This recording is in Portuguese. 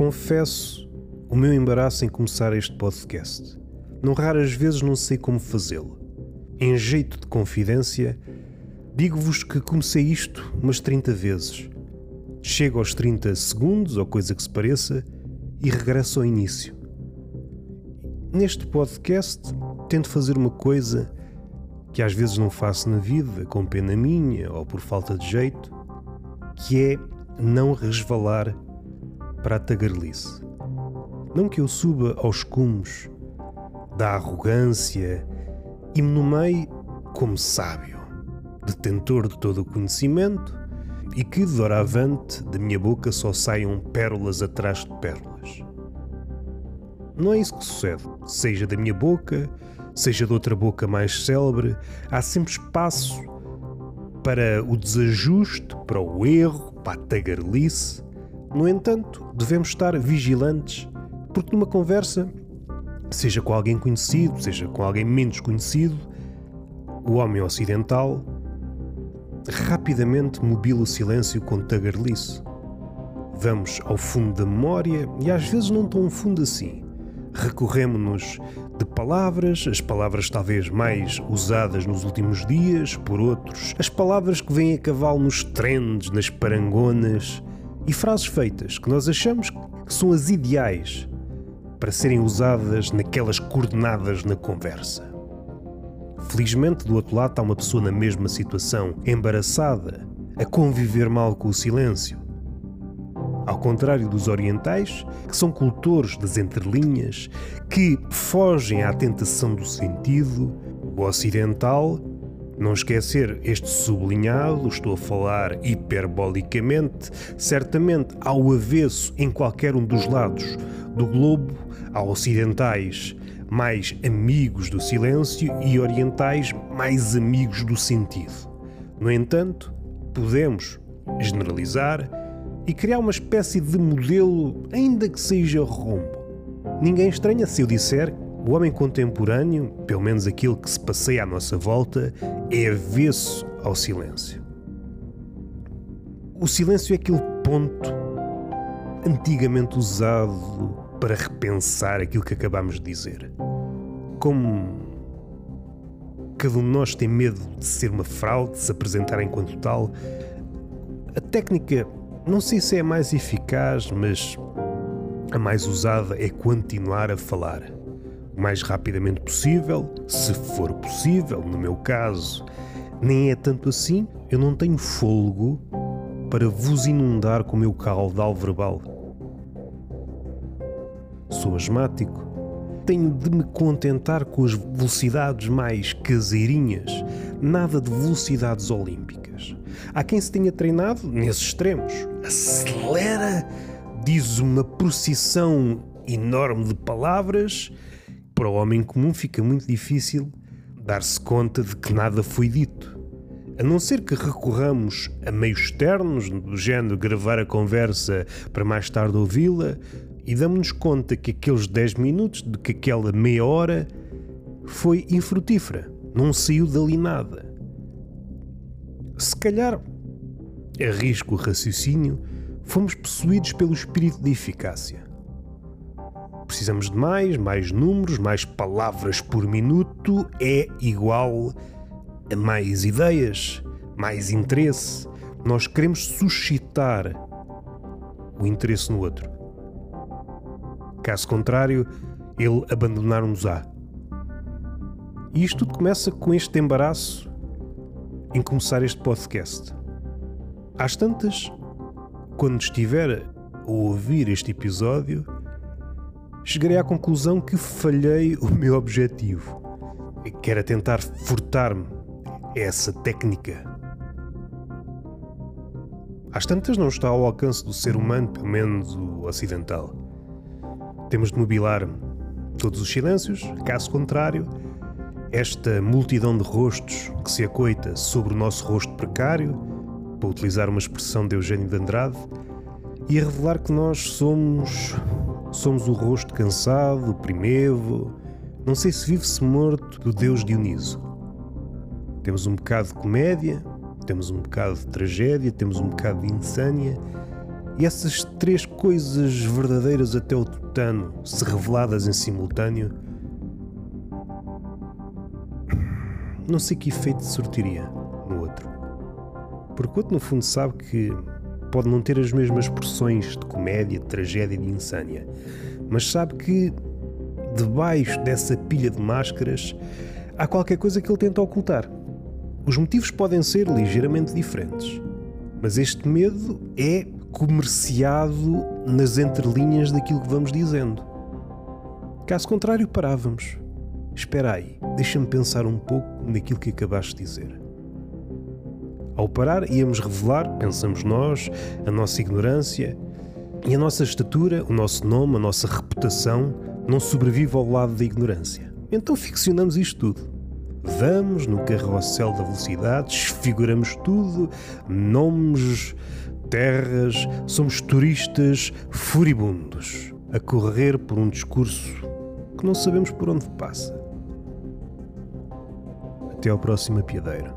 Confesso o meu embaraço em começar este podcast. Não raras vezes não sei como fazê-lo. Em jeito de confidência, digo-vos que comecei isto umas 30 vezes. Chego aos 30 segundos, ou coisa que se pareça, e regresso ao início. Neste podcast, tento fazer uma coisa que às vezes não faço na vida, com pena minha ou por falta de jeito, que é não resvalar para a tagarelice. Não que eu suba aos cumes da arrogância e me nomeie como sábio, detentor de todo o conhecimento e que, de doravante, da minha boca só saiam pérolas atrás de pérolas. Não é isso que sucede, seja da minha boca, seja de outra boca mais célebre, há sempre espaço para o desajuste, para o erro, para a tagarelice. No entanto, devemos estar vigilantes, porque numa conversa, seja com alguém conhecido, seja com alguém menos conhecido, o homem ocidental rapidamente mobila o silêncio com tagarelice. Vamos ao fundo da memória e às vezes não tão fundo assim. Recorremos-nos de palavras, as palavras talvez mais usadas nos últimos dias por outros, as palavras que vêm a cavalo nos trends, nas parangonas e frases feitas que nós achamos que são as ideais para serem usadas naquelas coordenadas na conversa. Felizmente, do outro lado está uma pessoa na mesma situação, embaraçada, a conviver mal com o silêncio ao contrário dos orientais, que são cultores das entrelinhas, que fogem à tentação do sentido, o ocidental, não esquecer este sublinhado, estou a falar hiperbolicamente, certamente ao avesso em qualquer um dos lados do globo, há ocidentais mais amigos do silêncio e orientais mais amigos do sentido. No entanto, podemos generalizar e criar uma espécie de modelo, ainda que seja rombo. Ninguém estranha se eu disser o homem contemporâneo, pelo menos aquilo que se passeia à nossa volta, é avesso ao silêncio. O silêncio é aquele ponto antigamente usado para repensar aquilo que acabamos de dizer. Como cada um de nós tem medo de ser uma fraude, de se apresentar enquanto tal, a técnica não sei se é a mais eficaz, mas a mais usada é continuar a falar. Mais rapidamente possível, se for possível, no meu caso. Nem é tanto assim, eu não tenho fôlego para vos inundar com o meu caudal verbal. Sou asmático. Tenho de me contentar com as velocidades mais caseirinhas, nada de velocidades olímpicas. Há quem se tenha treinado nesses extremos. Acelera, diz uma procissão enorme de palavras. Para o homem comum fica muito difícil dar-se conta de que nada foi dito. A não ser que recorramos a meios externos, do género gravar a conversa para mais tarde ouvi-la, e damos-nos conta que aqueles 10 minutos, de que aquela meia hora, foi infrutífera, não saiu dali nada. Se calhar, arrisco o raciocínio, fomos possuídos pelo espírito de eficácia. Precisamos de mais, mais números, mais palavras por minuto é igual a mais ideias, mais interesse. Nós queremos suscitar o interesse no outro. Caso contrário, ele abandonar-nos-á. E isto tudo começa com este embaraço em começar este podcast. Às tantas, quando estiver a ouvir este episódio, chegarei à conclusão que falhei o meu objetivo, que era tentar furtar-me essa técnica. Às tantas não está ao alcance do ser humano, pelo menos o ocidental. Temos de mobilar todos os silêncios, caso contrário, esta multidão de rostos que se acoita sobre o nosso rosto precário, para utilizar uma expressão de Eugênio de Andrade, e a revelar que nós somos somos o rosto cansado, primevo, não sei se vive-se morto do Deus Dioniso. Temos um bocado de comédia, temos um bocado de tragédia, temos um bocado de insânia E essas três coisas verdadeiras até o tutano, se reveladas em simultâneo, não sei que efeito sortiria no outro. Porque o outro, no fundo, sabe que pode não ter as mesmas porções de comédia, de tragédia e de insânia, mas sabe que debaixo dessa pilha de máscaras há qualquer coisa que ele tenta ocultar. Os motivos podem ser ligeiramente diferentes, mas este medo é comerciado nas entrelinhas daquilo que vamos dizendo. Caso contrário, parávamos. Espera aí, deixa-me pensar um pouco naquilo que acabaste de dizer. Ao parar, íamos revelar, pensamos nós, a nossa ignorância e a nossa estatura, o nosso nome, a nossa reputação não sobrevive ao lado da ignorância. Então ficcionamos isto tudo. Vamos no carrossel da velocidade, desfiguramos tudo, nomes, terras, somos turistas furibundos, a correr por um discurso que não sabemos por onde passa. Até ao próximo apiadeiro.